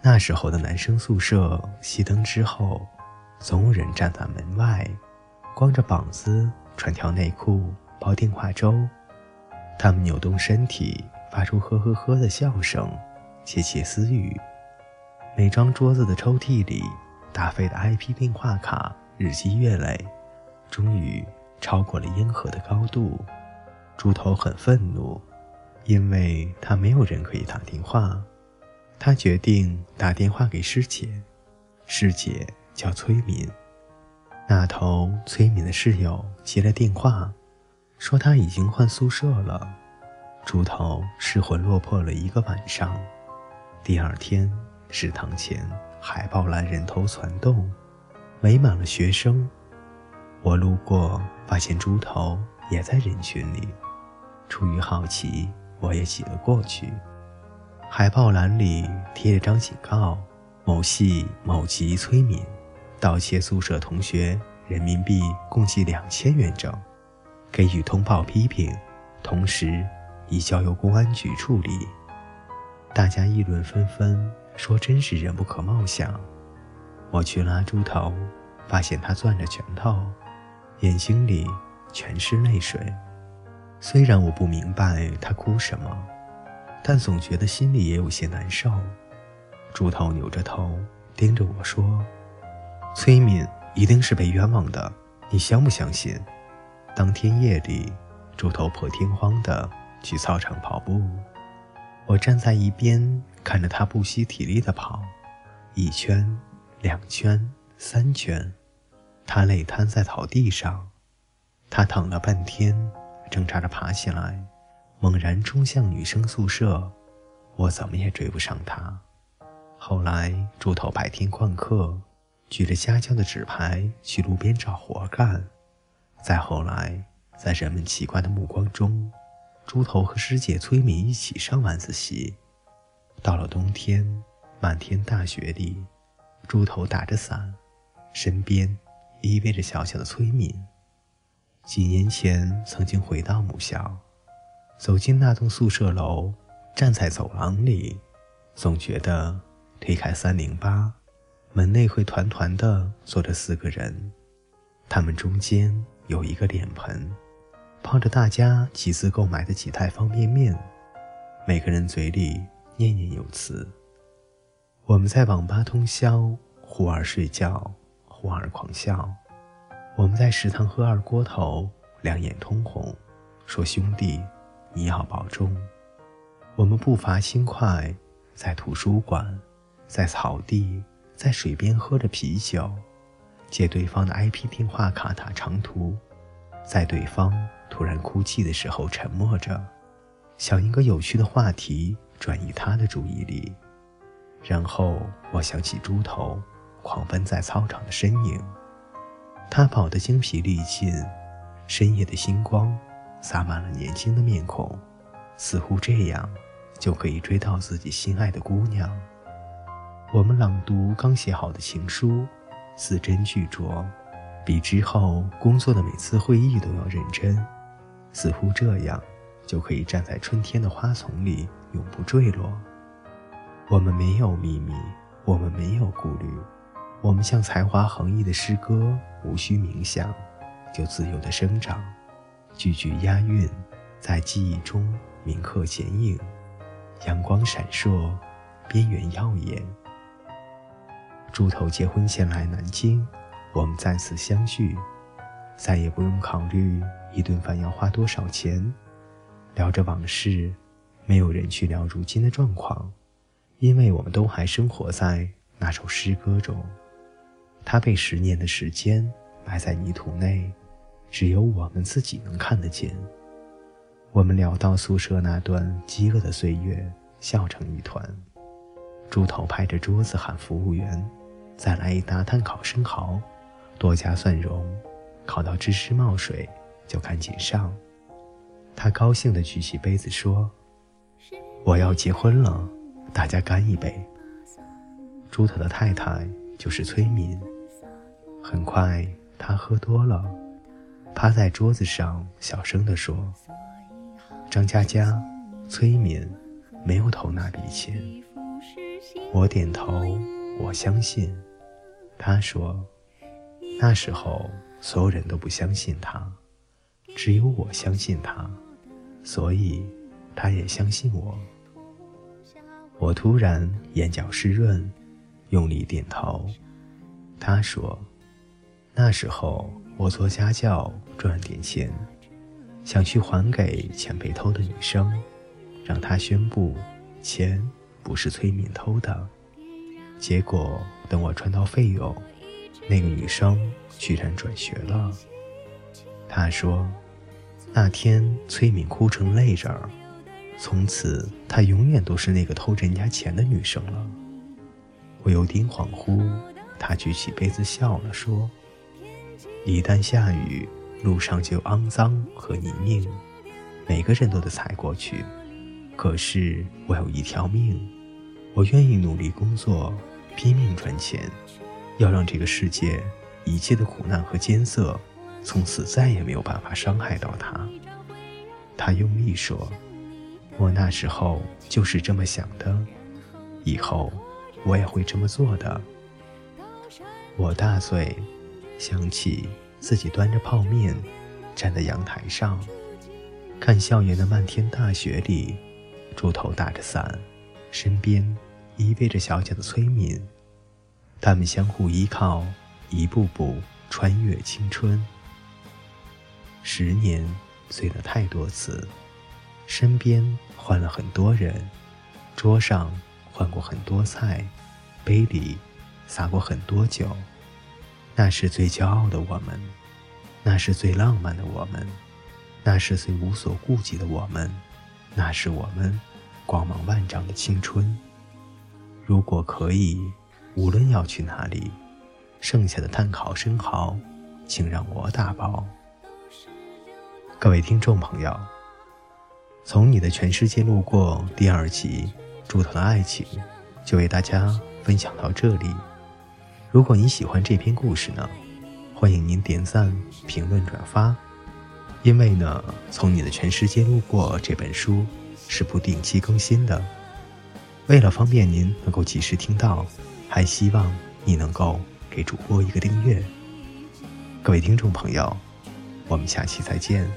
那时候的男生宿舍熄灯之后，总有人站在门外，光着膀子穿条内裤煲电话粥。他们扭动身体，发出呵呵呵的笑声，窃窃私语。每张桌子的抽屉里，打飞的 IP 电话卡日积月累，终于超过了烟盒的高度。猪头很愤怒，因为他没有人可以打电话。他决定打电话给师姐，师姐叫崔敏。那头崔敏的室友接了电话，说他已经换宿舍了。猪头失魂落魄了一个晚上。第二天，食堂前海报栏人头攒动，围满了学生。我路过，发现猪头也在人群里。出于好奇，我也挤了过去。海报栏里贴着张警告：某系某级崔敏盗窃宿舍同学人民币共计两千元整，给予通报批评，同时已交由公安局处理。大家议论纷纷，说真是人不可貌相。我去拉猪头，发现他攥着拳头，眼睛里全是泪水。虽然我不明白他哭什么。但总觉得心里也有些难受。猪头扭着头盯着我说：“崔敏一定是被冤枉的，你相不相信？”当天夜里，猪头破天荒地去操场跑步，我站在一边看着他不惜体力地跑，一圈、两圈、三圈，他累瘫在草地上，他躺了半天，挣扎着爬起来。猛然冲向女生宿舍，我怎么也追不上他。后来猪头白天旷课，举着家教的纸牌去路边找活干。再后来，在人们奇怪的目光中，猪头和师姐崔敏一起上晚自习。到了冬天，漫天大雪里，猪头打着伞，身边依偎着小小的崔敏。几年前曾经回到母校。走进那栋宿舍楼，站在走廊里，总觉得推开三零八，门内会团团的坐着四个人，他们中间有一个脸盆，泡着大家集资购买的几袋方便面，每个人嘴里念念有词。我们在网吧通宵，忽而睡觉，忽而狂笑。我们在食堂喝二锅头，两眼通红，说兄弟。你要保重。我们步伐轻快，在图书馆，在草地，在水边喝着啤酒，借对方的 IP 电话卡打长途，在对方突然哭泣的时候沉默着，想一个有趣的话题转移他的注意力。然后我想起猪头狂奔在操场的身影，他跑得精疲力尽，深夜的星光。洒满了年轻的面孔，似乎这样就可以追到自己心爱的姑娘。我们朗读刚写好的情书，字斟句酌，比之后工作的每次会议都要认真。似乎这样就可以站在春天的花丛里永不坠落。我们没有秘密，我们没有顾虑，我们像才华横溢的诗歌，无需冥想就自由地生长。句句押韵，在记忆中铭刻剪影，阳光闪烁，边缘耀眼。猪头结婚前来南京，我们再次相聚，再也不用考虑一顿饭要花多少钱。聊着往事，没有人去聊如今的状况，因为我们都还生活在那首诗歌中。它被十年的时间埋在泥土内。只有我们自己能看得见。我们聊到宿舍那段饥饿的岁月，笑成一团。猪头拍着桌子喊服务员：“再来一大碳烤生蚝，多加蒜蓉，烤到芝士冒水就赶紧上。”他高兴地举起杯子说：“我要结婚了，大家干一杯。”猪头的太太就是崔敏。很快，他喝多了。趴在桌子上，小声地说：“张佳佳，崔敏没有投那笔钱。”我点头，我相信。他说：“那时候所有人都不相信他，只有我相信他，所以他也相信我。”我突然眼角湿润，用力点头。他说：“那时候我做家教赚点钱，想去还给钱被偷的女生，让她宣布钱不是催眠偷的。结果等我赚到费用，那个女生居然转学了。”她说：“那天催眠哭成泪人儿。”从此，她永远都是那个偷人家钱的女生了。我有点恍惚，她举起杯子笑了，说：“一旦下雨，路上就肮脏和泥泞，每个人都得踩过去。可是我有一条命，我愿意努力工作，拼命赚钱，要让这个世界一切的苦难和艰涩，从此再也没有办法伤害到他。他用力说。我那时候就是这么想的，以后我也会这么做的。我大醉，想起自己端着泡面，站在阳台上，看校园的漫天大雪里，猪头打着伞，身边依偎着小小的崔敏，他们相互依靠，一步步穿越青春。十年醉了太多次。身边换了很多人，桌上换过很多菜，杯里洒过很多酒。那是最骄傲的我们，那是最浪漫的我们，那是最无所顾忌的我们，那是我们光芒万丈的青春。如果可以，无论要去哪里，剩下的碳烤生蚝，请让我打包。各位听众朋友。从你的全世界路过第二集，猪头的爱情就为大家分享到这里。如果你喜欢这篇故事呢，欢迎您点赞、评论、转发。因为呢，从你的全世界路过这本书是不定期更新的。为了方便您能够及时听到，还希望你能够给主播一个订阅。各位听众朋友，我们下期再见。